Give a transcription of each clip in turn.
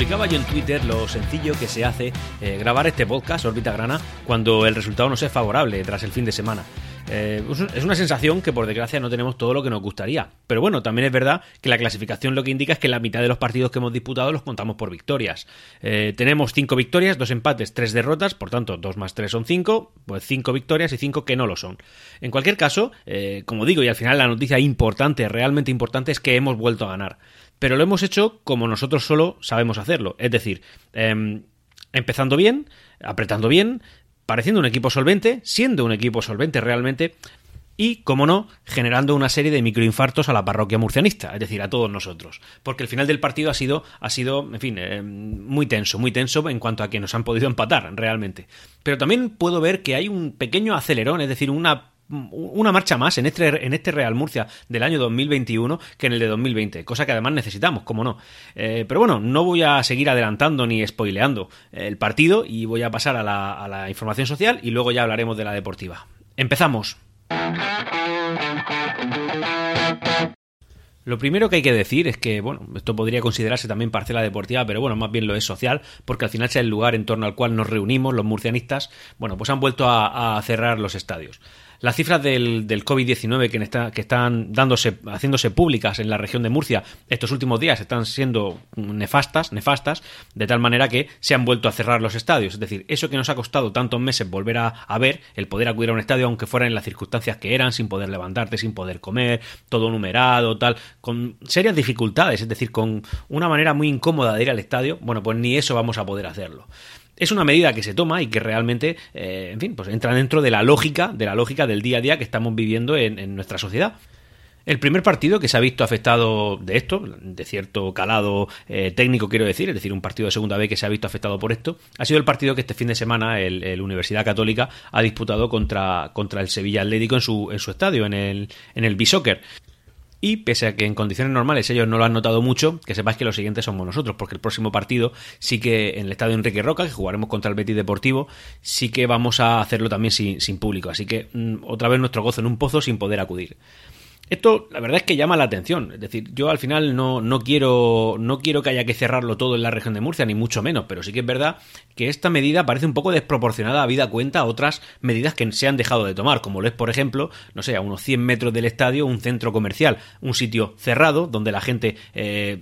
Publicaba yo en Twitter lo sencillo que se hace eh, grabar este podcast, Órbita Grana, cuando el resultado no sea favorable tras el fin de semana. Eh, es una sensación que por desgracia no tenemos todo lo que nos gustaría. Pero bueno, también es verdad que la clasificación lo que indica es que la mitad de los partidos que hemos disputado los contamos por victorias. Eh, tenemos cinco victorias, dos empates, tres derrotas, por tanto, dos más tres son cinco, pues cinco victorias y cinco que no lo son. En cualquier caso, como digo, y al final la noticia importante, realmente importante, es que hemos vuelto a ganar. Pero lo hemos hecho como nosotros solo sabemos hacerlo. Es decir, em, empezando bien, apretando bien, pareciendo un equipo solvente, siendo un equipo solvente realmente, y, como no, generando una serie de microinfartos a la parroquia murcianista, es decir, a todos nosotros. Porque el final del partido ha sido, ha sido en fin, eh, muy tenso, muy tenso en cuanto a que nos han podido empatar, realmente. Pero también puedo ver que hay un pequeño acelerón, es decir, una una marcha más en este, en este Real Murcia del año 2021 que en el de 2020, cosa que además necesitamos, como no. Eh, pero bueno, no voy a seguir adelantando ni spoileando el partido y voy a pasar a la, a la información social y luego ya hablaremos de la deportiva. Empezamos. Lo primero que hay que decir es que, bueno, esto podría considerarse también parcela deportiva, pero bueno, más bien lo es social, porque al final es el lugar en torno al cual nos reunimos los murcianistas, bueno, pues han vuelto a cerrar los estadios. Las cifras del, del COVID-19 que, que están dándose, haciéndose públicas en la región de Murcia estos últimos días están siendo nefastas, nefastas, de tal manera que se han vuelto a cerrar los estadios. Es decir, eso que nos ha costado tantos meses volver a, a ver, el poder acudir a un estadio, aunque fuera en las circunstancias que eran, sin poder levantarte, sin poder comer, todo numerado, tal, con serias dificultades, es decir, con una manera muy incómoda de ir al estadio, bueno, pues ni eso vamos a poder hacerlo es una medida que se toma y que realmente, eh, en fin, pues entra dentro de la lógica, de la lógica del día a día que estamos viviendo en, nuestra sociedad. El primer partido que se ha visto afectado de esto, de cierto calado eh, técnico quiero decir, es decir, un partido de segunda vez que se ha visto afectado por esto, ha sido el partido que este fin de semana el, Universidad Católica ha disputado contra, contra el Sevilla Atlético en su, en su estadio, en el, en el B-Soccer. Y pese a que en condiciones normales ellos no lo han notado mucho, que sepáis que los siguientes somos nosotros, porque el próximo partido sí que en el estadio Enrique Roca, que jugaremos contra el Betis Deportivo, sí que vamos a hacerlo también sin, público. Así que mm, otra vez nuestro gozo en un pozo sin poder acudir. Esto, la verdad es que llama la atención. Es decir, yo al final no, no, quiero, no quiero que haya que cerrarlo todo en la región de Murcia, ni mucho menos, pero sí que es verdad que esta medida parece un poco desproporcionada a vida cuenta a otras medidas que se han dejado de tomar, como lo es, por ejemplo, no sé, a unos 100 metros del estadio, un centro comercial, un sitio cerrado donde la gente eh,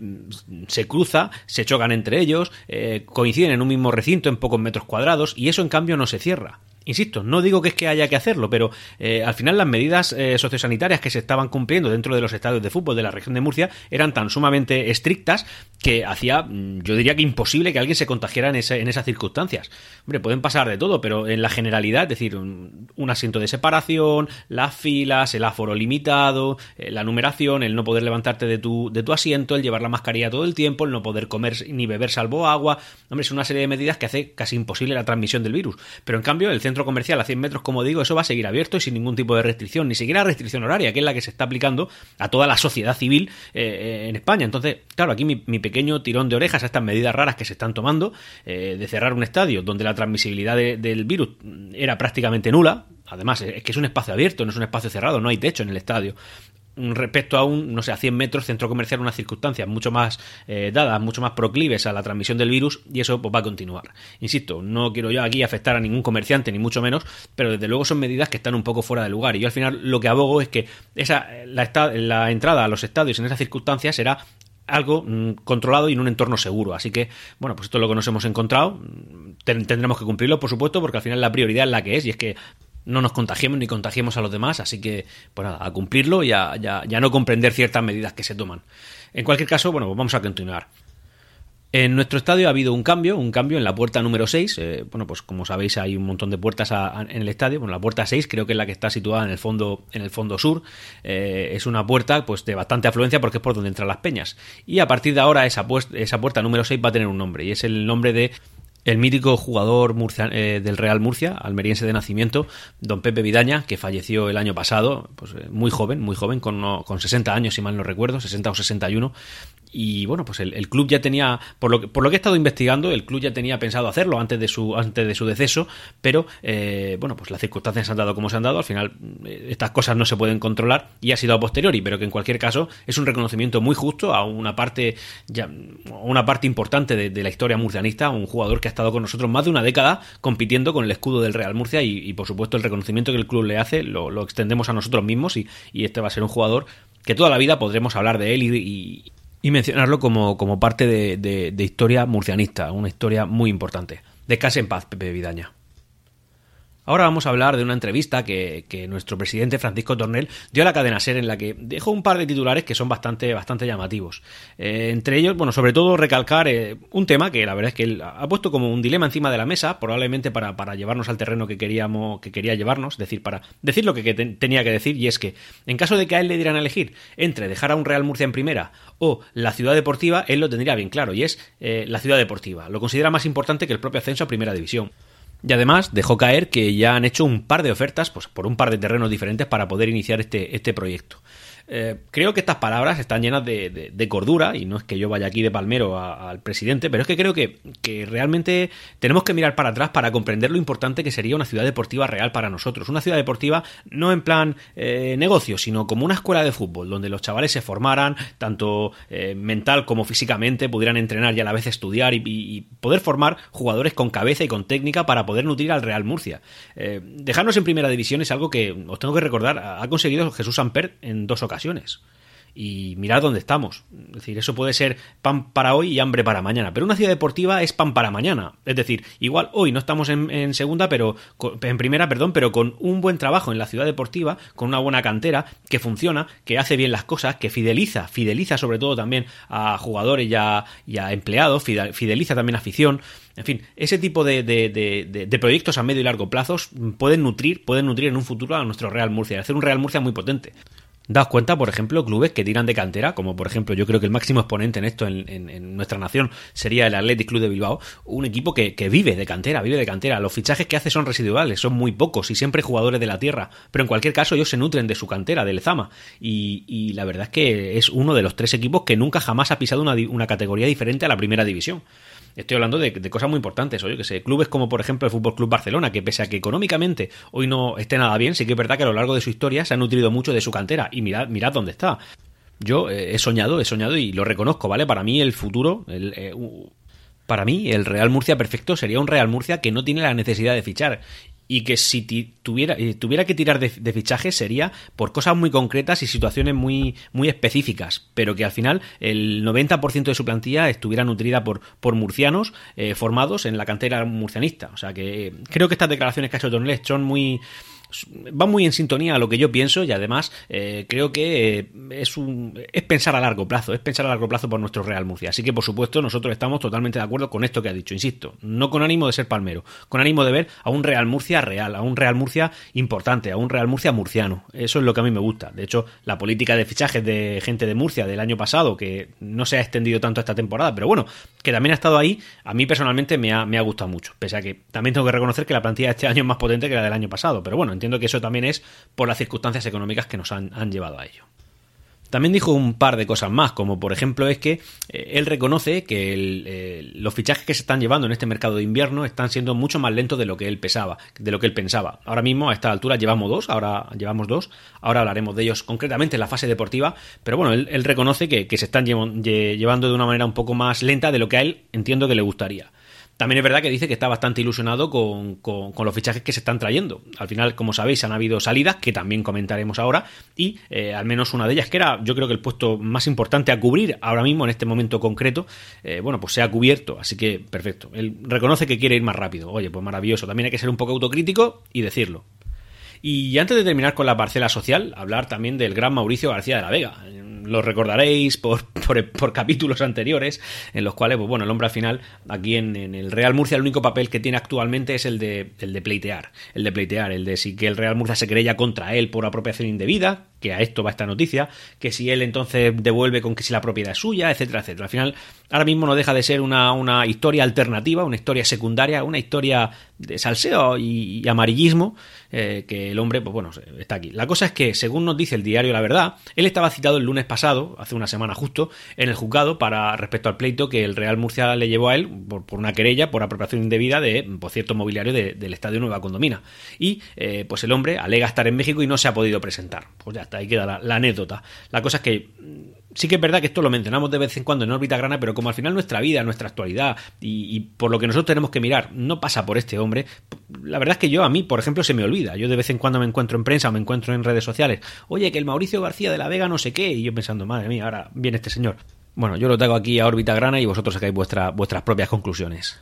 se cruza, se chocan entre ellos, eh, coinciden en un mismo recinto en pocos metros cuadrados, y eso en cambio no se cierra. Insisto, no digo que es que haya que hacerlo, pero eh, al final las medidas eh, sociosanitarias que se estaban cumpliendo dentro de los estadios de fútbol de la región de Murcia eran tan sumamente estrictas que hacía, mm, yo diría que imposible que alguien se contagiara en, en esas circunstancias. Hombre, pueden pasar de todo, pero en la generalidad, es decir, un, asiento de separación, las filas, el aforo limitado, eh, la numeración, el no poder levantarte de tu, de tu asiento, el llevar la mascarilla todo el tiempo, el no poder comer ni beber salvo agua. Hombre, es una serie de medidas que hace casi imposible la transmisión del virus. Pero en cambio, el centro comercial a 100 metros, como digo, eso va a seguir abierto y sin ningún tipo de restricción, ni siquiera restricción horaria, que es la que se está aplicando a toda la sociedad civil eh, eh, en España. Entonces, claro, aquí mi, pequeño tirón de orejas a estas medidas raras que se están tomando, eh, de cerrar un estadio donde la transmisibilidad del virus era prácticamente nula, Además, es que es un espacio abierto, no es un espacio cerrado, no hay techo en el estadio respecto a un, no sé, a 100 metros centro comercial, unas circunstancias mucho más eh, dadas, mucho más proclives a la transmisión del virus y eso pues, va a continuar. Insisto, no quiero yo aquí afectar a ningún comerciante, ni mucho menos, pero desde luego son medidas que están un poco fuera de lugar y yo al final lo que abogo es que esa, la, la entrada a los estadios en esas circunstancias será algo mm, controlado y en un entorno seguro. Así que, bueno, pues esto es lo que nos hemos encontrado. Tendremos que cumplirlo, por supuesto, porque al final la prioridad es la que es, y es que no nos contagiemos ni contagiemos a los demás, así que, pues nada, a cumplirlo y a, ya, no comprender ciertas medidas que se toman. En cualquier caso, bueno, pues vamos a continuar. En nuestro estadio ha habido un cambio, un cambio en la puerta número 6. Eh, bueno, pues como sabéis hay un montón de puertas en el estadio. Bueno, la puerta 6 creo que es la que está situada en el fondo, en el fondo sur. Eh, es una puerta pues de bastante afluencia porque es por donde entran las peñas. Y a partir de ahora esa, esa puerta número 6 va a tener un nombre y es el nombre de el mítico jugador eh, del Real Murcia, almeriense de nacimiento, don Pepe Vidaña, que falleció el año pasado, pues eh, muy joven, muy joven, con, con 60 años, si mal no recuerdo, 60 o 61, y bueno, pues el, club ya tenía, por lo, que, por lo que he estado investigando, el club ya tenía pensado hacerlo antes de su, antes de su deceso, pero eh, bueno, pues las circunstancias se han dado como se han dado, al final eh, estas cosas no se pueden controlar y ha sido a posteriori, pero que en cualquier caso es un reconocimiento muy justo a una parte, ya, una parte importante de, la historia murcianista, un jugador que ha estado con nosotros más de una década compitiendo con el escudo del Real Murcia y, por supuesto el reconocimiento que el club le hace lo, extendemos a nosotros mismos y, este va a ser un jugador que toda la vida podremos hablar de él y, y mencionarlo como, como parte de, de, historia murcianista, una historia muy importante. Descanse en paz, Pepe Vidaña. Ahora vamos a hablar de una entrevista que, nuestro presidente Francisco Tornel dio a la cadena SER en la que dejó un par de titulares que son bastante, bastante llamativos. Eh, entre ellos, bueno, sobre todo recalcar eh, un tema que la verdad es que él ha puesto como un dilema encima de la mesa, probablemente para, para llevarnos al terreno que queríamos, que quería llevarnos, es decir, para decir lo que, tenía que decir, y es que en caso de que a él le dieran a elegir entre dejar a un Real Murcia en primera o la ciudad deportiva, él lo tendría bien claro, y es eh, la ciudad deportiva. Lo considera más importante que el propio ascenso a primera división. Y además dejó caer que ya han hecho un par de ofertas pues, por un par de terrenos diferentes para poder iniciar este, este proyecto. Eh, creo que estas palabras están llenas de, cordura, y no es que yo vaya aquí de palmero al presidente, pero es que creo que, realmente tenemos que mirar para atrás para comprender lo importante que sería una ciudad deportiva real para nosotros. Una ciudad deportiva no en plan eh, negocio, sino como una escuela de fútbol, donde los chavales se formaran, tanto eh, mental como físicamente, pudieran entrenar y a la vez estudiar y, poder formar jugadores con cabeza y con técnica para poder nutrir al Real Murcia. dejarnos en primera división es algo que os tengo que recordar, ha conseguido Jesús Amper en dos ocasiones y mirad dónde estamos. Es decir, eso puede ser pan para hoy y hambre para mañana. Pero una ciudad deportiva es pan para mañana. Es decir, igual hoy no estamos en, segunda, pero en primera, perdón, pero con un buen trabajo en la ciudad deportiva, con una buena cantera que funciona, que hace bien las cosas, que fideliza, fideliza sobre todo también a jugadores y a, empleados, fideliza también a afición. En fin, ese tipo de, de, proyectos a medio y largo plazo pueden nutrir, pueden nutrir en un futuro a nuestro Real Murcia, hacer un Real Murcia muy potente. Daos cuenta, por ejemplo, clubes que tiran de cantera, como por ejemplo, yo creo que el máximo exponente en esto en, nuestra nación sería el Athletic Club de Bilbao, un equipo que, vive de cantera, vive de cantera. Los fichajes que hace son residuales, son muy pocos y siempre jugadores de la tierra, pero en cualquier caso ellos se nutren de su cantera, del Lezama. Y, la verdad es que es uno de los tres equipos que nunca jamás ha pisado una, una categoría diferente a la primera división. Estoy hablando de, cosas muy importantes, oye, que sé, clubes como por ejemplo el Fútbol Club Barcelona, que pese a que económicamente hoy no esté nada bien, sí que es verdad que a lo largo de su historia se ha nutrido mucho de su cantera. Y mirad, mirad dónde está. Yo eh, he soñado, he soñado y lo reconozco, ¿vale? Para mí el futuro, el, eh, para mí, el Real Murcia perfecto sería un Real Murcia que no tiene la necesidad de fichar y que si tuviera, eh, tuviera que tirar de, fichaje sería por cosas muy concretas y situaciones muy, muy específicas, pero que al final el 90% de su plantilla estuviera nutrida por, por murcianos eh, formados en la cantera murcianista. O sea que creo que estas declaraciones que ha hecho Tonel son muy va muy en sintonía a lo que yo pienso y además eh, creo que eh, es, un, es pensar a largo plazo, es pensar a largo plazo por nuestro Real Murcia. Así que, por supuesto, nosotros estamos totalmente de acuerdo con esto que ha dicho, insisto, no con ánimo de ser palmero, con ánimo de ver a un Real Murcia real, a un Real Murcia importante, a un Real Murcia murciano. Eso es lo que a mí me gusta. De hecho, la política de fichajes de gente de Murcia del año pasado, que no se ha extendido tanto esta temporada, pero bueno, que también ha estado ahí, a mí personalmente me ha, me ha gustado mucho. Pese a que también tengo que reconocer que la plantilla de este año es más potente que la del año pasado, pero bueno, entiendo que eso también es por las circunstancias económicas que nos han, llevado a ello. También dijo un par de cosas más, como por ejemplo es que eh, él reconoce que eh, los fichajes que se están llevando en este mercado de invierno están siendo mucho más lentos de lo que él pensaba, de lo que él pensaba. Ahora mismo a esta altura llevamos dos, ahora llevamos dos, ahora hablaremos de ellos concretamente en la fase deportiva, pero bueno, él, reconoce que, que, se están llevando de una manera un poco más lenta de lo que a él entiendo que le gustaría. También es verdad que dice que está bastante ilusionado con, los fichajes que se están trayendo. Al final, como sabéis, han habido salidas, que también comentaremos ahora, y eh, al menos una de ellas, que era yo creo que el puesto más importante a cubrir ahora mismo, en este momento concreto, eh, bueno, pues se ha cubierto, así que perfecto. Él reconoce que quiere ir más rápido. Oye, pues maravilloso. También hay que ser un poco autocrítico y decirlo. Y antes de terminar con la parcela social, hablar también del gran Mauricio García de la Vega lo recordaréis por, por, capítulos anteriores, en los cuales, pues bueno, el hombre al final, aquí en, el Real Murcia, el único papel que tiene actualmente es el de, el de pleitear, el de pleitear, el de si que el Real Murcia se creía contra él por apropiación indebida, que a esto va esta noticia, que si él entonces devuelve con que si la propiedad es suya, etcétera, etcétera. Al final, ahora mismo no deja de ser una, una historia alternativa, una historia secundaria, una historia de salseo y, amarillismo, eh, que el hombre, pues bueno, está aquí. La cosa es que, según nos dice el diario La Verdad, él estaba citado el lunes pasado, hace una semana justo, en el juzgado para respecto al pleito que el Real Murcia le llevó a él por, una querella por apropiación indebida de, por cierto, mobiliario del Estadio Nueva Condomina. Y, eh, pues el hombre alega estar en México y no se ha podido presentar. Pues ya está, ahí queda la, anécdota. La cosa es que sí que es verdad que esto lo mencionamos de vez en cuando en órbita grana, pero como al final nuestra vida, nuestra actualidad y, por lo que nosotros tenemos que mirar no pasa por este hombre, la verdad es que yo a mí, por ejemplo, se me olvida. Yo de vez en cuando me encuentro en prensa o me encuentro en redes sociales, oye, que el Mauricio García de la Vega no sé qué, y yo pensando, madre mía, ahora viene este señor. Bueno, yo lo traigo aquí a órbita grana y vosotros sacáis vuestra, vuestras propias conclusiones.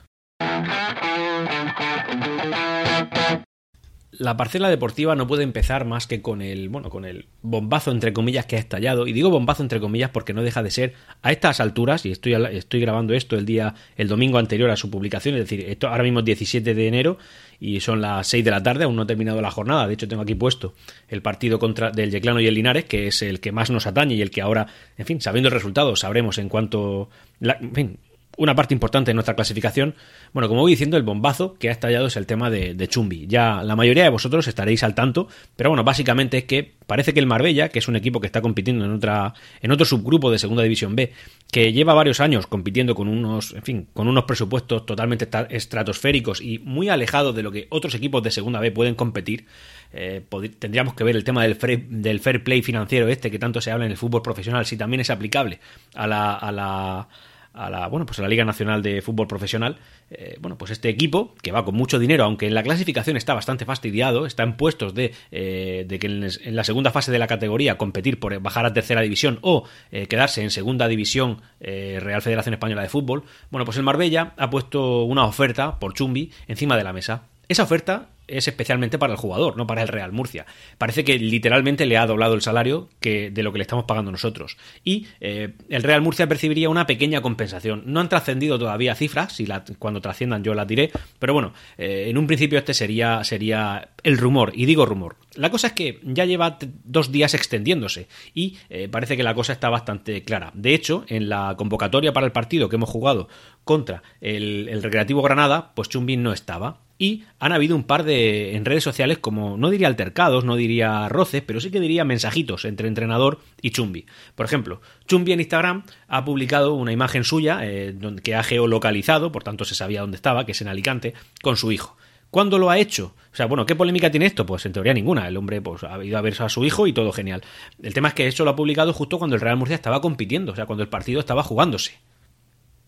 La parcela deportiva no puede empezar más que con el, bueno, con el bombazo entre comillas que ha estallado. Y digo bombazo entre comillas porque no deja de ser a estas alturas, y estoy, estoy grabando esto el día, el domingo anterior a su publicación, es decir, esto ahora mismo es 17 de enero y son las 6 de la tarde, aún no ha terminado la jornada. De hecho, tengo aquí puesto el partido contra del Yeclano y el Linares, que es el que más nos atañe y el que ahora, en fin, sabiendo el resultado, sabremos en cuanto. en fin, una parte importante de nuestra clasificación. Bueno, como voy diciendo, el bombazo que ha estallado es el tema de, Chumbi. Ya la mayoría de vosotros estaréis al tanto, pero bueno, básicamente es que parece que el Marbella, que es un equipo que está compitiendo en otra en otro subgrupo de Segunda División B, que lleva varios años compitiendo con unos, en fin, con unos presupuestos totalmente estratosféricos y muy alejados de lo que otros equipos de Segunda B pueden competir, eh, tendríamos que ver el tema del, del fair play financiero este que tanto se habla en el fútbol profesional, si también es aplicable a la, a la a la, bueno, pues a la Liga Nacional de Fútbol Profesional, eh, bueno, pues este equipo, que va con mucho dinero, aunque en la clasificación está bastante fastidiado, está en puestos de, eh, de que en, la segunda fase de la categoría competir por bajar a tercera división o eh, quedarse en segunda división Real Federación Española de Fútbol, bueno, pues el Marbella ha puesto una oferta por Chumbi encima de la mesa. Esa oferta es especialmente para el jugador, no para el Real Murcia. Parece que literalmente le ha doblado el salario que, de lo que le estamos pagando nosotros. Y eh, el Real Murcia percibiría una pequeña compensación. No han trascendido todavía cifras, si la, cuando trasciendan yo las diré, pero bueno, eh, en un principio este sería, sería el rumor, y digo rumor. La cosa es que ya lleva dos días extendiéndose y eh, parece que la cosa está bastante clara. De hecho, en la convocatoria para el partido que hemos jugado contra el, el Recreativo Granada, pues Chumbin no estaba. Y han habido un par de en redes sociales como, no diría altercados, no diría roces, pero sí que diría mensajitos entre entrenador y Chumbi. Por ejemplo, Chumbi en Instagram ha publicado una imagen suya eh, que ha geolocalizado, por tanto se sabía dónde estaba, que es en Alicante, con su hijo. ¿Cuándo lo ha hecho? O sea, bueno, ¿qué polémica tiene esto? Pues en teoría ninguna. El hombre pues, ha ido a ver a su hijo y todo genial. El tema es que eso lo ha publicado justo cuando el Real Murcia estaba compitiendo, o sea, cuando el partido estaba jugándose.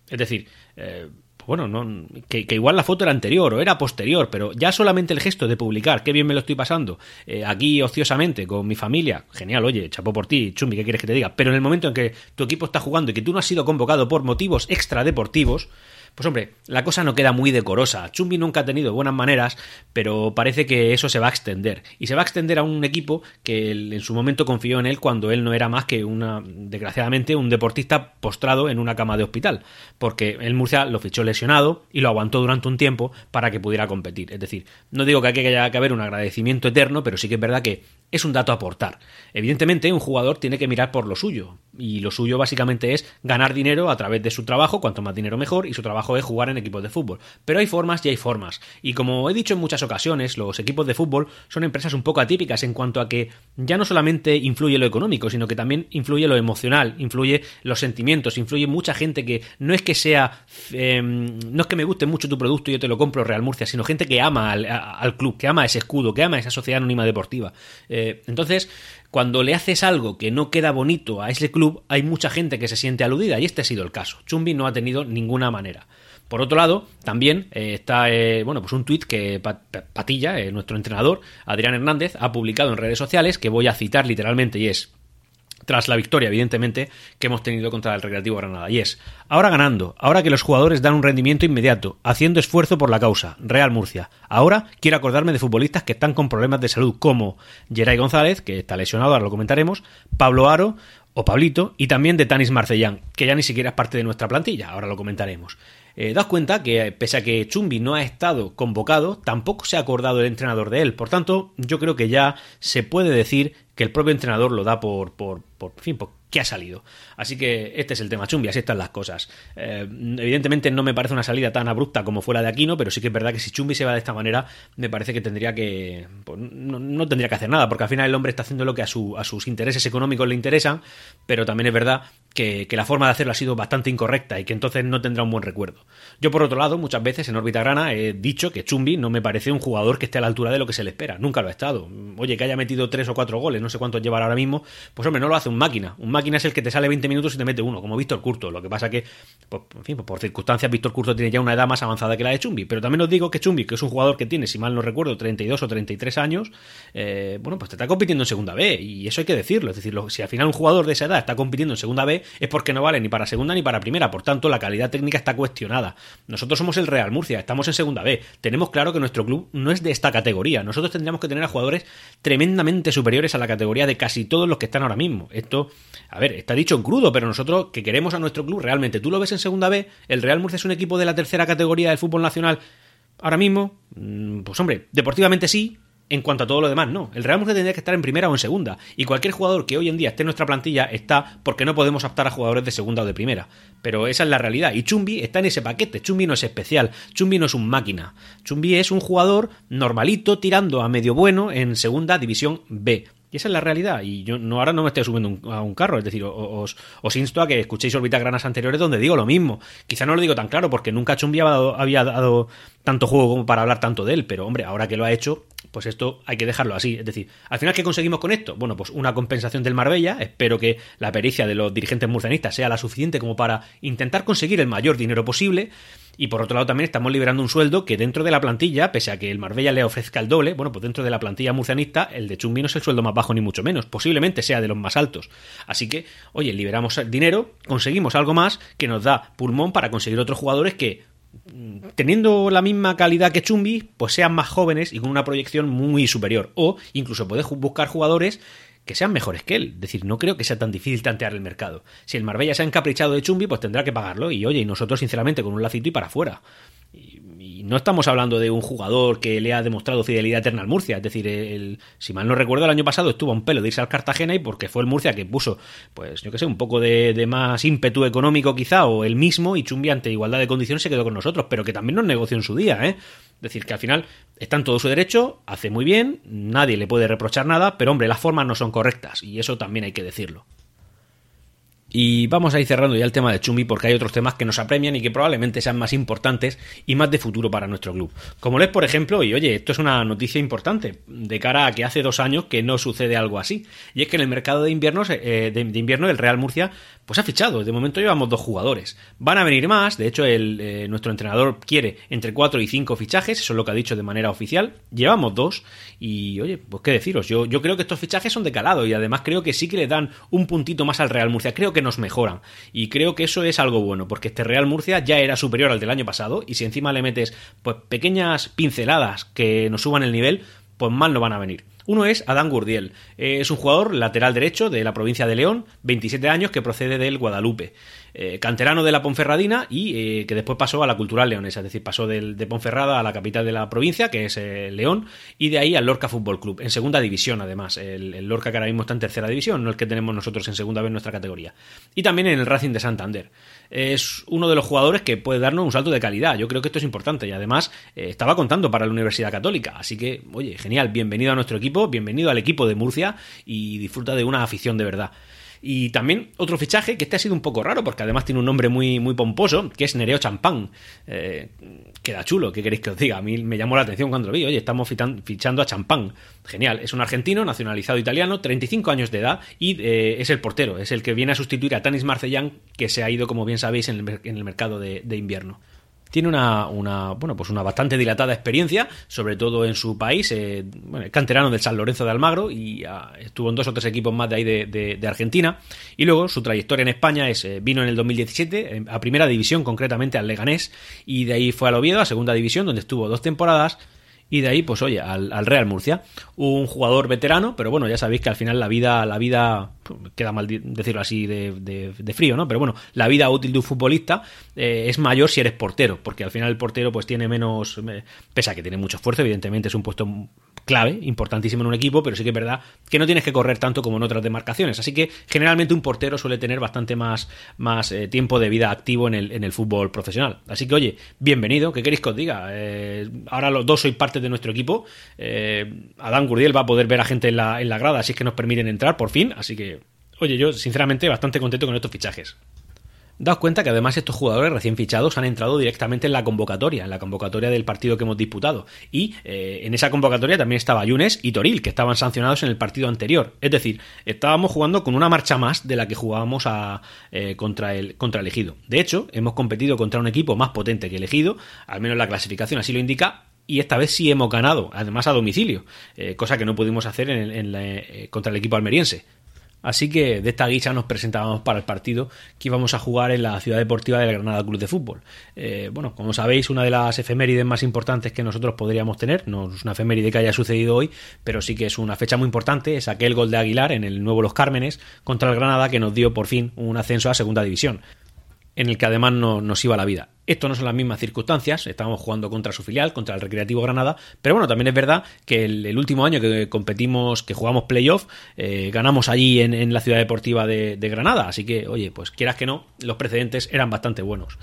Es decir, eh, bueno, no, que, igual la foto era anterior o era posterior, pero ya solamente el gesto de publicar, qué bien me lo estoy pasando, eh, aquí ociosamente con mi familia, genial, oye, chapo por ti, chumbi, ¿qué quieres que te diga? Pero en el momento en que tu equipo está jugando y que tú no has sido convocado por motivos extradeportivos, pues hombre, la cosa no queda muy decorosa. Chumbi nunca ha tenido buenas maneras, pero parece que eso se va a extender. Y se va a extender a un equipo que en su momento confió en él cuando él no era más que una, desgraciadamente, un deportista postrado en una cama de hospital. Porque el Murcia lo fichó lesionado y lo aguantó durante un tiempo para que pudiera competir. Es decir, no digo que haya que haber un agradecimiento eterno, pero sí que es verdad que es un dato a aportar. Evidentemente, un jugador tiene que mirar por lo suyo. Y lo suyo básicamente es ganar dinero a través de su trabajo, cuanto más dinero mejor, y su trabajo es jugar en equipos de fútbol. Pero hay formas y hay formas. Y como he dicho en muchas ocasiones, los equipos de fútbol son empresas un poco atípicas en cuanto a que ya no solamente influye lo económico, sino que también influye lo emocional, influye los sentimientos, influye mucha gente que no es que sea, em, no es que me guste mucho tu producto y yo te lo compro Real Murcia, sino gente que ama al, club, que ama ese escudo, que ama esa sociedad anónima deportiva. Eh, entonces, cuando le haces algo que no queda bonito a ese club, hay mucha gente que se siente aludida y este ha sido el caso. Chumbi no ha tenido ninguna manera. Por otro lado, también eh, está eh, bueno, pues un tuit que Patilla, eh, nuestro entrenador, Adrián Hernández, ha publicado en redes sociales, que voy a citar literalmente, y es tras la victoria, evidentemente, que hemos tenido contra el Recreativo Granada. Y es, ahora ganando, ahora que los jugadores dan un rendimiento inmediato, haciendo esfuerzo por la causa, Real Murcia. Ahora quiero acordarme de futbolistas que están con problemas de salud, como Geray González, que está lesionado, ahora lo comentaremos, Pablo Aro o Pablito, y también de Tanis Marcellán, que ya ni siquiera es parte de nuestra plantilla, ahora lo comentaremos. Eh, cuenta que pese a que Chumbi no ha estado convocado, tampoco se ha acordado el entrenador de él. Por tanto, yo creo que ya se puede decir que el propio entrenador lo da por, por, por, fin, por que ha salido. Así que este es el tema chumbi, así están las cosas. Eh, evidentemente no me parece una salida tan abrupta como fuera de Aquino, pero sí que es verdad que si Chumbi se va de esta manera, me parece que tendría que. Pues, no, tendría que hacer nada, porque al final el hombre está haciendo lo que a, su, a sus intereses económicos le interesan, pero también es verdad que, que, la forma de hacerlo ha sido bastante incorrecta y que entonces no tendrá un buen recuerdo. Yo, por otro lado, muchas veces en órbita grana he dicho que Chumbi no me parece un jugador que esté a la altura de lo que se le espera. Nunca lo ha estado. Oye, que haya metido tres o cuatro goles, no sé cuántos llevará ahora mismo, pues hombre, no lo hace un máquina. Un máquina es el que te sale 20 minutos y te mete uno, como Víctor Curto. Lo que pasa que, pues, en fin, pues por circunstancias, Víctor Curto tiene ya una edad más avanzada que la de Chumbi. Pero también os digo que Chumbi, que es un jugador que tiene, si mal no recuerdo, 32 o 33 años, eh, bueno, pues te está compitiendo en segunda B. Y eso hay que decirlo. Es decir, si al final un jugador de esa edad está compitiendo en segunda B, es porque no vale ni para segunda ni para primera. Por tanto, la calidad técnica está cuestionada. Nosotros somos el Real Murcia, estamos en segunda B. Tenemos claro que nuestro club no es de esta categoría. Nosotros tendríamos que tener a jugadores tremendamente superiores a la categoría de casi todos los que están ahora mismo. Esto, a ver, está dicho en crudo, pero nosotros que queremos a nuestro club realmente, tú lo ves en segunda B, el Real Murcia es un equipo de la tercera categoría del fútbol nacional ahora mismo, mm, pues hombre, deportivamente sí, en cuanto a todo lo demás, no. El Real Murcia tendría que estar en primera o en segunda. Y cualquier jugador que hoy en día esté en nuestra plantilla está porque no podemos optar a jugadores de segunda o de primera. Pero esa es la realidad. Y Chumbi está en ese paquete. Chumbi no es especial. Chumbi no es un máquina. Chumbi es un jugador normalito tirando a medio bueno en segunda división B. Y esa es la realidad. Y yo no ahora no me estoy subiendo a un carro. Es decir, os, os insto a que escuchéis granas anteriores donde digo lo mismo. Quizá no lo digo tan claro porque nunca Chumbi había dado tanto juego como para hablar tanto de él. Pero hombre, ahora que lo ha hecho, pues esto hay que dejarlo así. Es decir, al final, ¿qué conseguimos con esto? Bueno, pues una compensación del Marbella. Espero que la pericia de los dirigentes murcianistas sea la suficiente como para intentar conseguir el mayor dinero posible. Y por otro lado también estamos liberando un sueldo que dentro de la plantilla, pese a que el Marbella le ofrezca el doble, bueno, pues dentro de la plantilla murcianista el de Chumbi no es el sueldo más bajo ni mucho menos, posiblemente sea de los más altos. Así que, oye, liberamos dinero, conseguimos algo más que nos da pulmón para conseguir otros jugadores que mm, teniendo la misma calidad que Chumbi, pues sean más jóvenes y con una proyección muy superior. O incluso puedes buscar jugadores que sean mejores que él. Es decir, no creo que sea tan difícil tantear el mercado. Si el Marbella se ha encaprichado de Chumbi, pues tendrá que pagarlo. Y oye, y nosotros, sinceramente, con un lacito y para afuera. Y, no estamos hablando de un jugador que le ha demostrado fidelidad eterna al Murcia. Es decir, el, si mal no recuerdo, el año pasado estuvo a un pelo de irse al Cartagena y porque fue el Murcia que puso, pues yo que sé, un poco de, más ímpetu económico quizá, o el mismo, y Chumbi ante igualdad de condiciones se quedó con nosotros, pero que también nos negoció en su día, ¿eh? Es decir, que al final está en todo su derecho, hace muy bien, nadie le puede reprochar nada, pero hombre, las formas no son correctas y eso también hay que decirlo. Y vamos a ir cerrando ya el tema de Chumbi porque hay otros temas que nos apremian y que probablemente sean más importantes y más de futuro para nuestro club. Como es, por ejemplo, y oye, esto es una noticia importante de cara a que hace dos años que no sucede algo así. Y es que en el mercado de invierno, eh, de, invierno el Real Murcia pues ha fichado. De momento llevamos dos jugadores. Van a venir más. De hecho, el, eh, nuestro entrenador quiere entre cuatro y cinco fichajes. Eso es lo que ha dicho de manera oficial. Llevamos dos. Y oye, pues qué deciros. Yo, yo creo que estos fichajes son de calado y además creo que sí que le dan un puntito más al Real Murcia. Creo que nos mejoran. Y creo que eso es algo bueno, porque este Real Murcia ya era superior al del año pasado. Y si encima le metes pues pequeñas pinceladas que nos suban el nivel, pues mal no van a venir. Uno es Adán Gurdiel. es un jugador lateral derecho de la provincia de León, 27 años, que procede del Guadalupe. Eh, canterano de la Ponferradina y eh, que después pasó a la cultural leonesa, es decir, pasó de Ponferrada a la capital de la provincia, que es eh, León, y de ahí al Lorca Fútbol Club, en segunda división además, el, Lorca que ahora mismo está en tercera división, no el que tenemos nosotros en segunda vez en nuestra categoría. Y también en el Racing de Santander. Es uno de los jugadores que puede darnos un salto de calidad, yo creo que esto es importante y además estaba contando para la Universidad Católica, así que, oye, genial, bienvenido a nuestro equipo, bienvenido al equipo de Murcia y disfruta de una afición de verdad. Y también otro fichaje que este ha sido un poco raro, porque además tiene un nombre muy, muy pomposo, que es Nereo Champán. Eh, queda chulo, ¿qué queréis que os diga? A mí me llamó la atención cuando lo vi. Oye, estamos fichando a Champán. Genial, es un argentino, nacionalizado italiano, 35 años de edad y eh, es el portero, es el que viene a sustituir a Tanis Marcellán, que se ha ido, como bien sabéis, en el, mercado de invierno tiene una, una, bueno, pues una bastante dilatada experiencia, sobre todo en su país, eh, bueno, canterano del San Lorenzo de Almagro y ah, estuvo en dos o tres equipos más de ahí de, Argentina. Y luego su trayectoria en España es, eh, vino en el 2017 a primera división, concretamente al Leganés, y de ahí fue al Oviedo, a segunda división, donde estuvo dos temporadas y de ahí, pues oye, al, Real Murcia. Un jugador veterano, pero bueno, ya sabéis que al final la vida, la vida, queda mal decirlo así de, frío, ¿no? Pero bueno, la vida útil de un futbolista eh, es mayor si eres portero, porque al final el portero pues tiene menos, pese a que tiene mucho esfuerzo, evidentemente es un puesto clave, importantísimo en un equipo, pero sí que es verdad que no tienes que correr tanto como en otras demarcaciones. Así que generalmente un portero suele tener bastante más, más eh, tiempo de vida activo en el, en el fútbol profesional. Así que oye, bienvenido, ¿qué queréis que os diga? Eh, ahora los dos sois parte de nuestro equipo. Eh, Adán Gurdiel va a poder ver a gente en la, en la grada, así que nos permiten entrar por fin. Así que, oye, yo sinceramente bastante contento con estos fichajes. Daos cuenta que además estos jugadores recién fichados han entrado directamente en la convocatoria, en la convocatoria del partido que hemos disputado. Y eh, en esa convocatoria también estaba Yunes y Toril, que estaban sancionados en el partido anterior. Es decir, estábamos jugando con una marcha más de la que jugábamos a, eh, contra, el, contra Elegido. De hecho, hemos competido contra un equipo más potente que Elegido, al menos la clasificación así lo indica, y esta vez sí hemos ganado, además a domicilio, eh, cosa que no pudimos hacer en, contra el equipo almeriense. Así que de esta guisa nos presentábamos para el partido que íbamos a jugar en la ciudad deportiva del Granada Club de Fútbol. Eh, bueno, como sabéis, una de las efemérides más importantes que nosotros podríamos tener, no es una efeméride que haya sucedido hoy, pero sí que es una fecha muy importante, es aquel gol de Aguilar en el nuevo Los Cármenes contra el Granada que nos dio por fin un ascenso a Segunda División en el que además no, nos iba la vida. Esto no son las mismas circunstancias, estábamos jugando contra su filial, contra el Recreativo Granada, pero bueno, también es verdad que el, último año que competimos, que jugamos playoff, eh, ganamos allí en, la ciudad deportiva de, de Granada, así que, oye, pues quieras que no, los precedentes eran bastante buenos.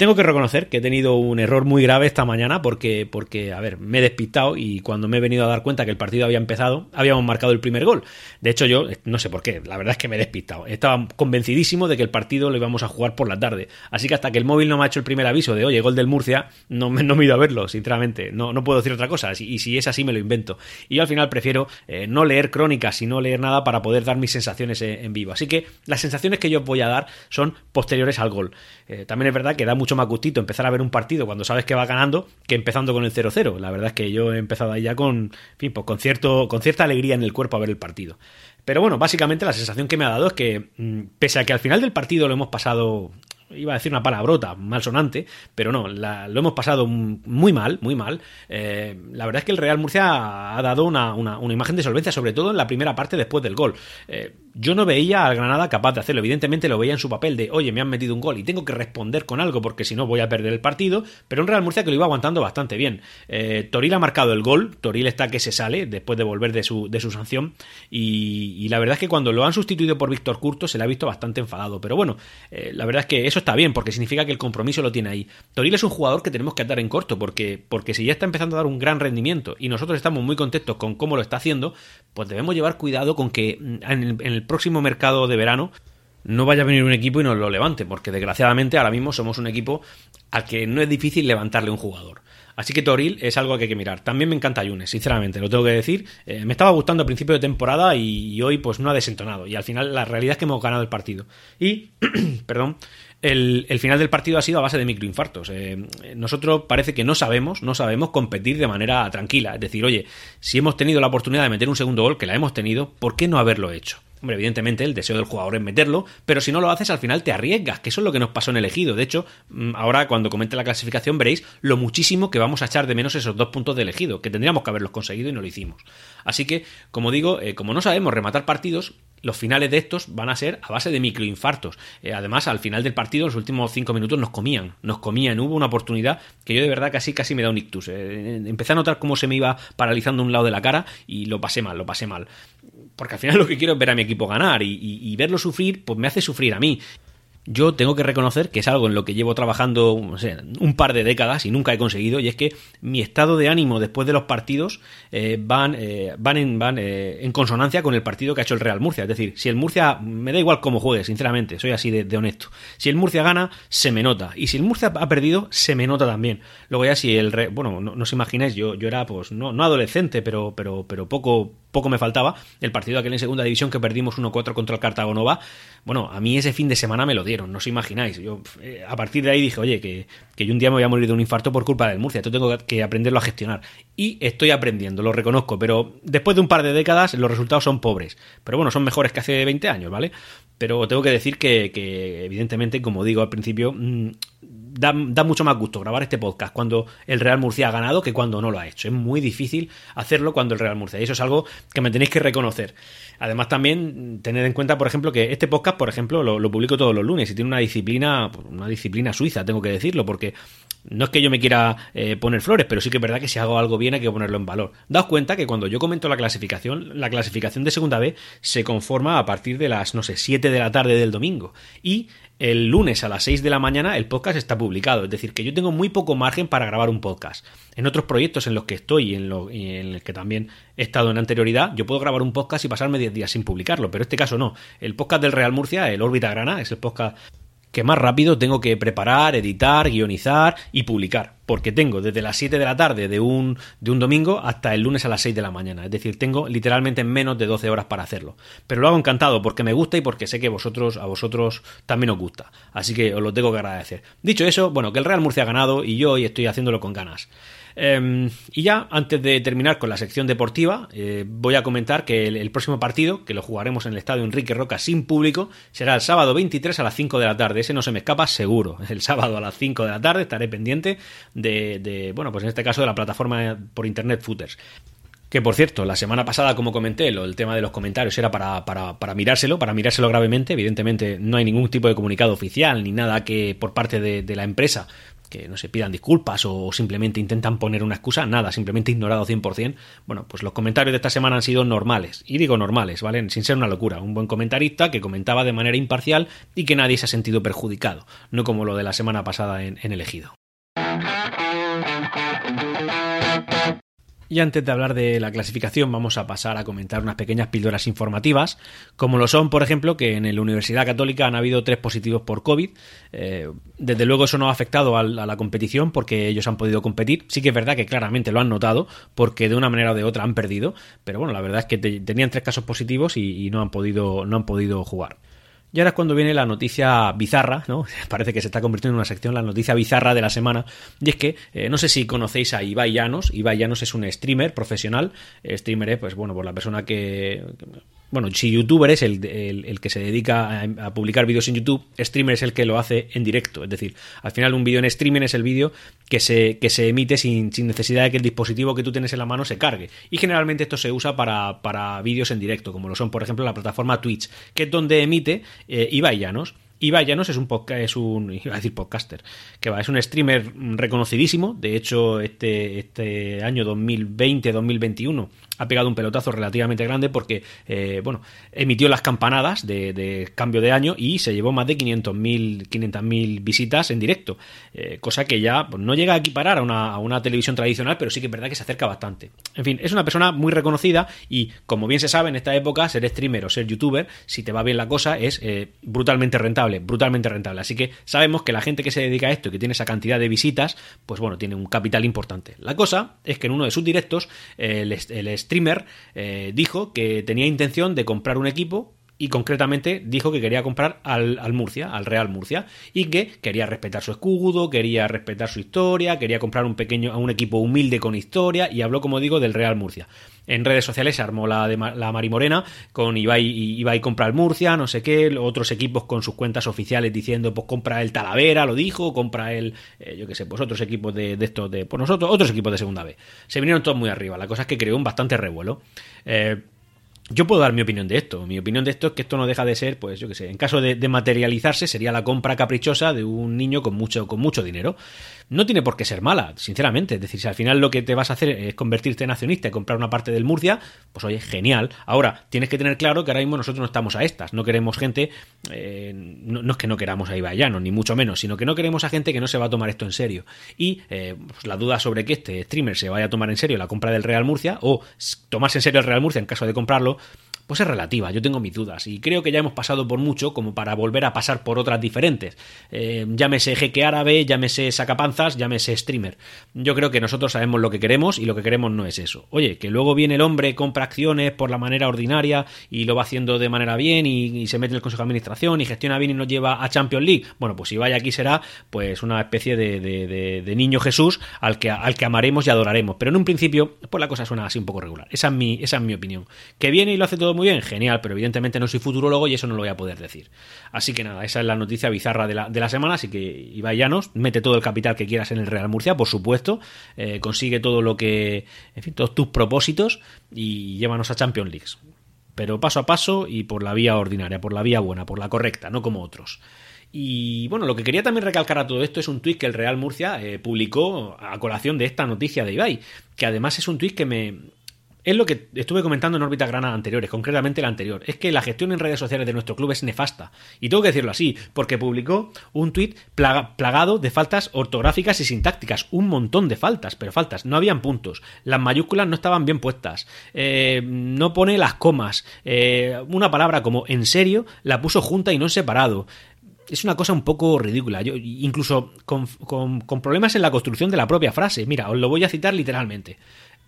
Tengo que reconocer que he tenido un error muy grave esta mañana porque, porque, a ver, me he despistado y cuando me he venido a dar cuenta que el partido había empezado, habíamos marcado el primer gol. De hecho, yo no sé por qué, la verdad es que me he despistado. Estaba convencidísimo de que el partido lo íbamos a jugar por la tarde. Así que hasta que el móvil no me ha hecho el primer aviso de, oye, gol del Murcia, no, no me he ido a verlo, sinceramente. No, no puedo decir otra cosa. Y si es así, me lo invento. Y yo al final prefiero eh, no leer crónicas y no leer nada para poder dar mis sensaciones en, vivo. Así que las sensaciones que yo voy a dar son posteriores al gol. Eh, también es verdad que da mucho más gustito empezar a ver un partido cuando sabes que va ganando que empezando con el 0-0. La verdad es que yo he empezado ahí ya con, fin, pues con, cierto, con cierta alegría en el cuerpo a ver el partido. Pero bueno, básicamente la sensación que me ha dado es que, mm, pese a que al final del partido lo hemos pasado iba a decir una palabrota malsonante, pero no, lo hemos pasado muy mal, muy mal. Eh, la verdad es que el Real Murcia ha dado una, imagen de solvencia, sobre todo en la primera parte después del gol. Eh, yo no veía al Granada capaz de hacerlo, evidentemente lo veía en su papel de, oye, me han metido un gol y tengo que responder con algo porque si no voy a perder el partido, pero un Real Murcia que lo iba aguantando bastante bien. Eh, Toril ha marcado el gol, Toril está que se sale después de volver de su, de su sanción y, la verdad es que cuando lo han sustituido por Víctor Curto se le ha visto bastante enfadado, pero bueno, la verdad es que eso está bien porque significa que el compromiso lo tiene ahí. Toril es un jugador que tenemos que atar en corto porque, porque si ya está empezando a dar un gran rendimiento y nosotros estamos muy contentos con cómo lo está haciendo, pues debemos llevar cuidado con que en el, próximo mercado de verano no vaya a venir un equipo y nos lo levante, porque desgraciadamente ahora mismo somos un equipo al que no es difícil levantarle un jugador. Así que Toril es algo que hay que mirar. También me encanta Yunes, sinceramente, lo tengo que decir. Eh, me estaba gustando al principio de temporada y, hoy pues no ha desentonado. Y al final la realidad es que hemos ganado el partido. Y, perdón, el, final del partido ha sido a base de microinfartos. Eh, nosotros parece que no sabemos, no sabemos competir de manera tranquila. Es decir, oye, si hemos tenido la oportunidad de meter un segundo gol, que la hemos tenido, ¿por qué no haberlo hecho? Hombre, evidentemente el deseo del jugador es meterlo, pero si no lo haces al final te arriesgas, que eso es lo que nos pasó en elegido. De hecho, mm, ahora cuando comente la clasificación veréis lo muchísimo que vamos a echar de menos esos dos puntos de elegido, que tendríamos que haberlos conseguido y no lo hicimos. Así que, como digo, eh, como no sabemos rematar partidos, los finales de estos van a ser a base de microinfartos. Eh, además, al final del partido, los últimos cinco minutos nos comían, nos comían. Hubo una oportunidad que yo de verdad casi casi me da un ictus. Eh, empecé a notar cómo se me iba paralizando un lado de la cara y lo pasé mal, lo pasé mal. Porque al final lo que quiero es ver a mi equipo ganar y, verlo sufrir, pues me hace sufrir a mí yo tengo que reconocer que es algo en lo que llevo trabajando un par de décadas y nunca he conseguido, y es que mi estado de ánimo después de los partidos eh, van, eh, van, en, van eh, en consonancia con el partido que ha hecho el Real Murcia. Es decir, si el Murcia, me da igual cómo juegue, sinceramente, soy así de, honesto. Si el Murcia gana, se me nota. Y si el Murcia ha perdido, se me nota también. Luego ya si el... bueno, no, os imagináis, yo, yo era pues no, no adolescente, pero, pero, pero poco poco me faltaba, el partido aquel en segunda división que perdimos 1-4 contra el Cartago Nova, bueno, a mí ese fin de semana me lo no os imagináis. Yo eh, a partir de ahí dije, oye, que, que, yo un día me voy a morir de un infarto por culpa del Murcia, entonces tengo que aprenderlo a gestionar. Y estoy aprendiendo, lo reconozco, pero después de un par de décadas los resultados son pobres. Pero bueno, son mejores que hace 20 años, ¿vale? Pero tengo que decir que, que evidentemente, como digo al principio, mm, da, mucho más gusto grabar este podcast cuando el Real Murcia ha ganado que cuando no lo ha hecho. Es muy difícil hacerlo cuando el Real Murcia. Y eso es algo que me tenéis que reconocer. Además, también tener en cuenta, por ejemplo, que este podcast, por ejemplo, lo, publico todos los lunes y tiene una disciplina, una disciplina suiza, tengo que decirlo, porque no es que yo me quiera eh, poner flores, pero sí que es verdad que si hago algo bien hay que ponerlo en valor. Daos cuenta que cuando yo comento la clasificación, la clasificación de segunda B se conforma a partir de las, no sé, 7 de la tarde del domingo. Y el lunes a las 6 de la mañana el podcast está publicado. Es decir, que yo tengo muy poco margen para grabar un podcast. En otros proyectos en los que estoy y en, lo, y en el que también he estado en anterioridad, yo puedo grabar un podcast y pasarme 10 días sin publicarlo, pero este caso no. El podcast del Real Murcia, el Órbita Grana, es el podcast que más rápido tengo que preparar, editar, guionizar y publicar. Porque tengo desde las 7 de la tarde de un, de un domingo hasta el lunes a las 6 de la mañana. Es decir, tengo literalmente menos de 12 horas para hacerlo. Pero lo hago encantado porque me gusta y porque sé que vosotros, a vosotros también os gusta. Así que os lo tengo que agradecer. Dicho eso, bueno, que el Real Murcia ha ganado y yo hoy estoy haciéndolo con ganas. Eh, y ya, antes de terminar con la sección deportiva, eh, voy a comentar que el, próximo partido, que lo jugaremos en el estadio Enrique Roca sin público, será el sábado 23 a las 5 de la tarde. Ese no se me escapa seguro. El sábado a las 5 de la tarde estaré pendiente de, de bueno, pues en este caso de la plataforma por internet Footers. Que por cierto, la semana pasada, como comenté, lo, el tema de los comentarios era para, para, mirárselo, para mirárselo gravemente. Evidentemente, no hay ningún tipo de comunicado oficial ni nada que por parte de la empresa que no se pidan disculpas o simplemente intentan poner una excusa, nada, simplemente ignorado 100%. Bueno, pues los comentarios de esta semana han sido normales, y digo normales, ¿vale? Sin ser una locura, un buen comentarista que comentaba de manera imparcial y que nadie se ha sentido perjudicado, no como lo de la semana pasada en, en elegido. Y antes de hablar de la clasificación, vamos a pasar a comentar unas pequeñas píldoras informativas, como lo son, por ejemplo, que en la Universidad Católica han habido tres positivos por COVID. Eh, desde luego eso no ha afectado a la competición porque ellos han podido competir. Sí que es verdad que claramente lo han notado porque de una manera o de otra han perdido, pero bueno, la verdad es que te, tenían tres casos positivos y, y no han podido no han podido jugar. Y ahora es cuando viene la noticia bizarra, ¿no? Parece que se está convirtiendo en una sección, la noticia bizarra de la semana. Y es que, eh, no sé si conocéis a Ibai Llanos. Ibai Llanos es un streamer profesional. streamer es, pues bueno, por la persona que bueno, si youtuber es el, el, el que se dedica a, publicar vídeos en YouTube, streamer es el que lo hace en directo. Es decir, al final un vídeo en streaming es el vídeo que se, que se emite sin, sin, necesidad de que el dispositivo que tú tienes en la mano se cargue. Y generalmente esto se usa para, para vídeos en directo, como lo son, por ejemplo, la plataforma Twitch, que es donde emite eh. Ibai Llanos es un podcast, es un iba a decir podcaster, que va, es un streamer reconocidísimo, de hecho este este año 2020-2021 ha pegado un pelotazo relativamente grande porque eh, bueno, emitió las campanadas de, cambio de año y se llevó más de 500.000 500 visitas en directo, eh, cosa que ya pues, no llega a equiparar a una, televisión tradicional, pero sí que es verdad que se acerca bastante. En fin, es una persona muy reconocida y como bien se sabe en esta época ser streamer o ser youtuber, si te va bien la cosa, es eh, brutalmente rentable rentable, brutalmente rentable. Así que sabemos que la gente que se dedica a esto y que tiene esa cantidad de visitas, pues bueno, tiene un capital importante. La cosa es que en uno de sus directos, el, el streamer eh, dijo que tenía intención de comprar un equipo y concretamente dijo que quería comprar al, al, Murcia, al Real Murcia, y que quería respetar su escudo, quería respetar su historia, quería comprar un pequeño, un equipo humilde con historia, y habló, como digo, del Real Murcia. En redes sociales se armó la de la Mari Morena con Ibai, Ibai compra el Murcia, no sé qué, otros equipos con sus cuentas oficiales diciendo, pues compra el Talavera, lo dijo, compra el, eh, yo qué sé, pues otros equipos de, de estos, de, pues nosotros, otros equipos de segunda B. Se vinieron todos muy arriba, la cosa es que creó un bastante revuelo. Eh, yo puedo dar mi opinión de esto. Mi opinión de esto es que esto no deja de ser, pues yo qué sé, en caso de, materializarse sería la compra caprichosa de un niño con mucho, con mucho dinero. No tiene por qué ser mala, sinceramente. Es decir, si al final lo que te vas a hacer es convertirte en accionista y comprar una parte del Murcia, pues oye, genial. Ahora, tienes que tener claro que ahora mismo nosotros no estamos a estas. No queremos gente, eh, no, es que no queramos a Ibayano, ni mucho menos, sino que no queremos a gente que no se va a tomar esto en serio. Y eh, pues la duda sobre que este streamer se vaya a tomar en serio la compra del Real Murcia o tomarse en serio el Real Murcia en caso de comprarlo, pues es relativa, yo tengo mis dudas y creo que ya hemos pasado por mucho como para volver a pasar por otras diferentes. Eh, llámese jeque árabe, llámese sacapanzas, llámese streamer. Yo creo que nosotros sabemos lo que queremos y lo que queremos no es eso. Oye, que luego viene el hombre, compra acciones por la manera ordinaria y lo va haciendo de manera bien y, se mete en el consejo de administración y gestiona bien y nos lleva a Champions League. Bueno, pues si vaya aquí será pues una especie de, de niño Jesús al que, al que amaremos y adoraremos. Pero en un principio, pues la cosa suena así un poco regular. Esa es mi, esa es mi opinión. Que viene y lo hace todo muy bien, genial, pero evidentemente no soy futurólogo y eso no lo voy a poder decir. Así que nada, esa es la noticia bizarra de la, de la semana, así que Ibai Llanos, mete todo el capital que quieras en el Real Murcia, por supuesto, eh, consigue todo lo que, en fin, todos tus propósitos y llévanos a Champions League. Pero paso a paso y por la vía ordinaria, por la vía buena, por la correcta, no como otros. Y bueno, lo que quería también recalcar a todo esto es un tuit que el Real Murcia eh, publicó a colación de esta noticia de Ibai, que además es un tuit que me, es lo que estuve comentando en órbitas granas anteriores, concretamente la anterior. Es que la gestión en redes sociales de nuestro club es nefasta. Y tengo que decirlo así, porque publicó un tuit plagado de faltas ortográficas y sintácticas. Un montón de faltas, pero faltas. No habían puntos. Las mayúsculas no estaban bien puestas. Eh, no pone las comas. Eh, una palabra como en serio la puso junta y no separado es una cosa un poco ridícula. Incluso con, problemas en la construcción de la propia frase. Mira, os lo voy a citar literalmente.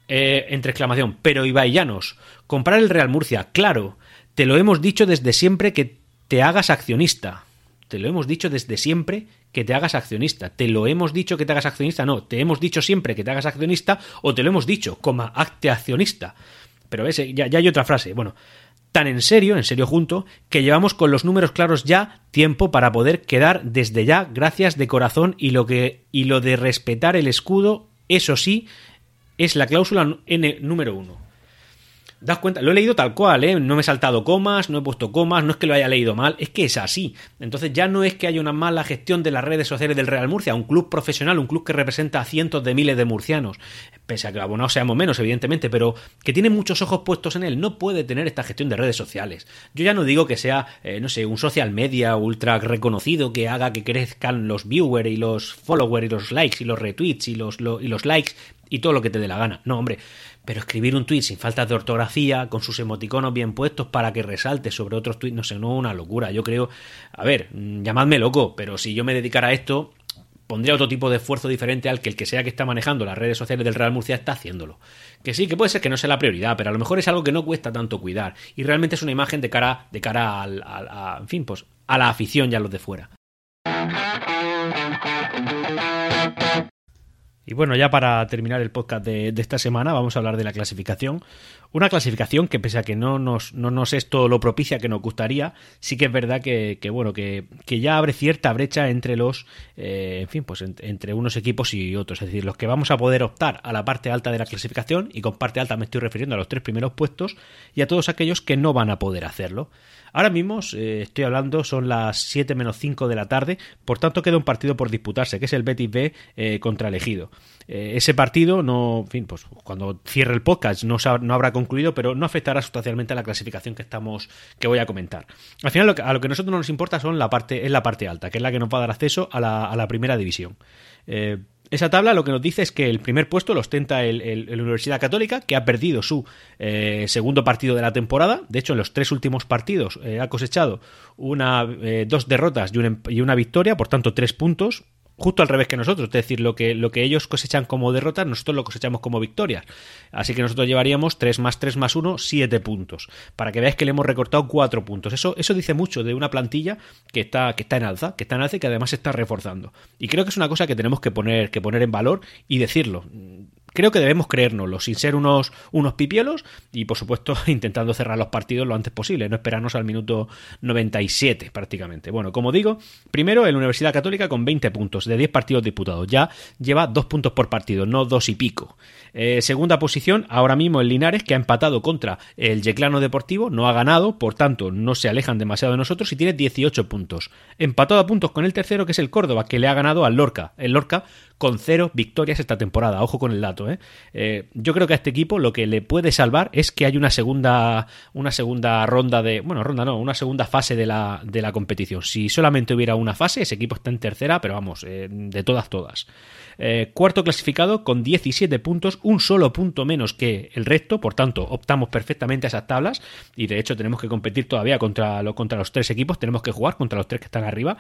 Eh, entre exclamación. Pero Ibai Llanos, comprar el Real Murcia, claro. Te lo hemos dicho desde siempre que te hagas accionista. Te lo hemos dicho desde siempre que te hagas accionista. Te lo hemos dicho que te hagas accionista. No, te hemos dicho siempre que te hagas accionista o te lo hemos dicho, acte accionista. Pero ese, ya, ya hay otra frase. Bueno, tan en serio, en serio junto, que llevamos con los números claros ya tiempo para poder quedar desde ya gracias de corazón y lo que y lo de respetar el escudo, eso sí, es la cláusula N número uno. Das cuenta, lo he leído tal cual, ¿eh? no me he saltado comas, no he puesto comas, no es que lo haya leído mal, es que es así. Entonces ya no es que haya una mala gestión de las redes sociales del Real Murcia, un club profesional, un club que representa a cientos de miles de murcianos, pese a que abonados seamos menos, evidentemente, pero que tiene muchos ojos puestos en él, no puede tener esta gestión de redes sociales. Yo ya no digo que sea, eh, no sé, un social media ultra reconocido que haga que crezcan los viewers y los followers y los likes y los retweets y los, y los likes y todo lo que te dé la gana. No, hombre, pero escribir un tuit sin faltas de ortografía, con sus emoticonos bien puestos para que resalte sobre otros tuits, no sé, no es una locura. Yo creo, a ver, mm, llamadme loco, pero si yo me dedicara a esto, pondría otro tipo de esfuerzo diferente al que el que sea que está manejando las redes sociales del Real Murcia está haciéndolo. Que sí, que puede ser que no sea la prioridad, pero a lo mejor es algo que no cuesta tanto cuidar y realmente es una imagen de cara, de cara al, a, en fin, pues a la afición y a los de fuera. Y bueno, ya para terminar el podcast de, esta semana, vamos a hablar de la clasificación. Una clasificación que, pese a que no nos, no nos es todo lo propicia que nos gustaría, sí que es verdad que, bueno, que, ya abre cierta brecha entre los, eh, en fin, pues entre unos equipos y otros. Es decir, los que vamos a poder optar a la parte alta de la clasificación, y con parte alta me estoy refiriendo a los tres primeros puestos, y a todos aquellos que no van a poder hacerlo. Ahora mismo eh, estoy hablando, son las 7 menos 5 de la tarde, por tanto queda un partido por disputarse, que es el Betis B eh, contra elegido. Eh, ese partido no, en fin, pues cuando cierre el podcast no, habrá concluido, pero no afectará sustancialmente a la clasificación que estamos, que voy a comentar. Al final a lo que a nosotros nos importa son la parte, es la parte alta, que es la que nos va a dar acceso a la, a la primera división. Esa tabla lo que nos dice es que el primer puesto lo ostenta el, Universidad Católica, que ha perdido su eh, segundo partido de la temporada. De hecho, en los tres últimos partidos eh, ha cosechado una, eh, dos derrotas una, y una victoria, por tanto, tres puntos justo al revés que nosotros, es decir, lo que, lo que ellos cosechan como derrotas, nosotros lo cosechamos como victorias. Así que nosotros llevaríamos 3 más 3 más 1, 7 puntos. Para que veáis que le hemos recortado 4 puntos. Eso, eso dice mucho de una plantilla que está, que está en alza, que está en alza y que además está reforzando. Y creo que es una cosa que tenemos que poner, que poner en valor y decirlo creo que debemos creérnoslo, sin ser unos, unos pipielos y por supuesto intentando cerrar los partidos lo antes posible, no esperarnos al minuto 97 prácticamente. Bueno, como digo, primero en la Universidad Católica con 20 puntos de 10 partidos disputados, ya lleva 2 puntos por partido, no 2 y pico. Eh, segunda posición, ahora mismo el Linares, que ha empatado contra el Yeclano Deportivo, no ha ganado, por tanto no se alejan demasiado de nosotros y tiene 18 puntos. Empatado a puntos con el tercero, que es el Córdoba, que le ha ganado al Lorca. El Lorca con cero victorias esta temporada. Ojo con el dato. ¿eh? ¿eh? yo creo que a este equipo lo que le puede salvar es que hay una segunda, una segunda ronda de. Bueno, ronda no, una segunda fase de la, de la competición. Si solamente hubiera una fase, ese equipo está en tercera, pero vamos, de todas, todas. Cuarto clasificado con 17 puntos, un solo punto menos que el resto, por tanto optamos perfectamente a esas tablas y de hecho tenemos que competir todavía contra, lo, contra los tres equipos, tenemos que jugar contra los tres que están arriba,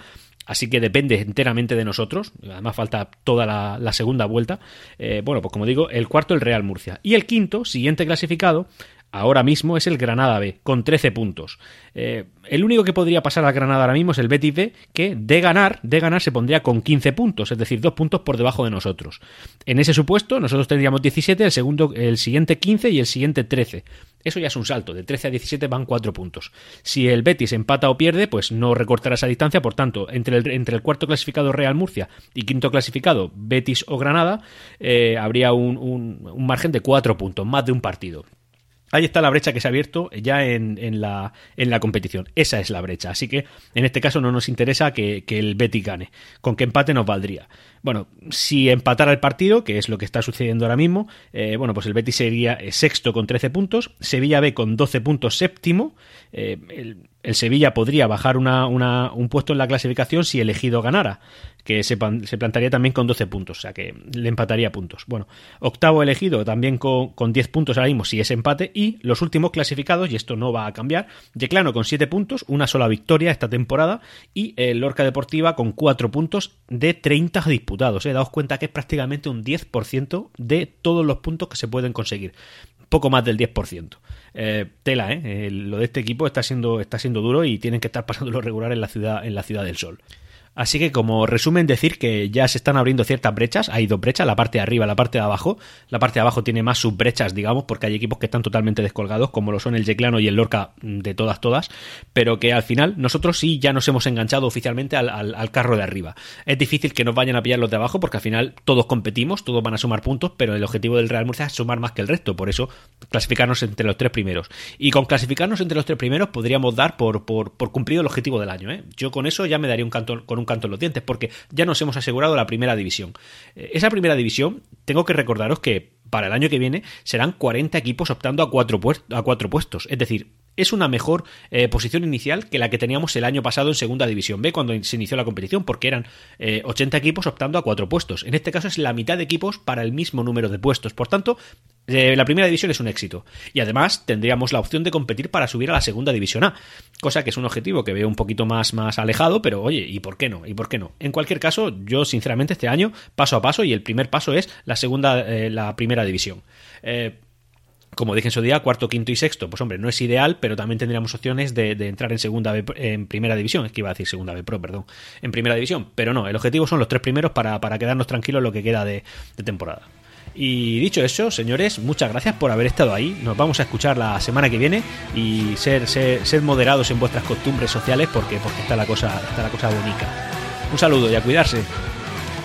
así que depende enteramente de nosotros, además falta toda la, segunda vuelta. Eh, bueno, pues como digo, el cuarto el Real Murcia y el quinto, siguiente clasificado, ahora mismo es el Granada B, con 13 puntos. Eh, el único que podría pasar al Granada ahora mismo es el Betis B, que de ganar, de ganar se pondría con 15 puntos, es decir, dos puntos por debajo de nosotros. En ese supuesto, nosotros tendríamos 17, el, segundo, el siguiente 15 y el siguiente 13. Eso ya es un salto, de 13 a 17 van 4 puntos. Si el Betis empata o pierde, pues no recortará esa distancia, por tanto, entre el, entre el cuarto clasificado Real Murcia y quinto clasificado Betis o Granada, eh, habría un, un margen de 4 puntos, más de un partido. Ahí está la brecha que se ha abierto ya en, la, en, la, competición. Esa es la brecha. Así que en este caso no nos interesa que, el Betis gane. Con que empate nos valdría. Bueno, si empatara el partido, que es lo que está sucediendo ahora mismo, eh, bueno, pues el Betis sería eh, sexto con 13 puntos, Sevilla B con 12 puntos séptimo, eh, el, Sevilla podría bajar un puesto en la clasificación si elegido ganara, que se, plantaría también con 12 puntos, o sea que le empataría puntos. Bueno, octavo elegido también con, con 10 puntos ahora mismo si es empate, y los últimos clasificados, y esto no va a cambiar, Yeclano con 7 puntos, una sola victoria esta temporada, y el Lorca Deportiva con 4 puntos de 30 disputados. ¿eh? Daos cuenta que es prácticamente un 10% de todos los puntos que se pueden conseguir poco más del 10%. Eh, tela, ¿eh? Lo de este equipo está siendo, está siendo duro y tienen que estar pasando lo regular en la ciudad, en la ciudad del sol. Así que como resumen decir que ya se están abriendo ciertas brechas, hay dos brechas, la parte de arriba la parte de abajo. La parte de abajo tiene más subbrechas, digamos, porque hay equipos que están totalmente descolgados, como lo son el Yeclano y el Lorca de todas todas, pero que al final nosotros sí ya nos hemos enganchado oficialmente al, carro de arriba. Es difícil que nos vayan a pillar los de abajo porque al final todos competimos, todos van a sumar puntos, pero el objetivo del Real Murcia es sumar más que el resto, por eso clasificarnos entre los tres primeros. Y con clasificarnos entre los tres primeros podríamos dar por, por, cumplido el objetivo del año. ¿eh? Yo con eso ya me daría un canto con un canto en los dientes, porque ya nos hemos asegurado la primera división. Eh, esa primera división, tengo que recordaros que para el año que viene serán 40 equipos optando a cuatro, a cuatro puestos. Es decir, es una mejor eh, posición inicial que la que teníamos el año pasado en Segunda División B cuando se inició la competición, porque eran 80 eh, equipos optando a cuatro puestos. En este caso es la mitad de equipos para el mismo número de puestos. Por tanto, eh, la Primera División es un éxito. Y además tendríamos la opción de competir para subir a la Segunda División A, cosa que es un objetivo que veo un poquito más, más alejado, pero oye, ¿y por qué no? ¿Y por qué no? En cualquier caso, yo sinceramente este año paso a paso y el primer paso es la segunda, la Primera División. Eh, como dije en su día, cuarto, quinto y sexto, pues hombre, no es ideal, pero también tendríamos opciones de, entrar en segunda en primera división, es que iba a decir segunda B Pro, perdón, en primera división, pero no, el objetivo son los tres primeros para, quedarnos tranquilos lo que queda de, temporada. Y dicho eso, señores, muchas gracias por haber estado ahí. Nos vamos a escuchar la semana que viene y ser, ser, moderados en vuestras costumbres sociales porque, porque está la cosa, está la cosa bonita. Un saludo y a cuidarse.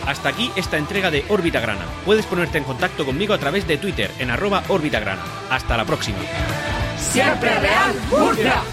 Hasta aquí esta entrega de Órbita Grana. Puedes ponerte en contacto conmigo a través de Twitter en arroba Órbita Grana. Hasta la próxima. Siempre Real Murcia.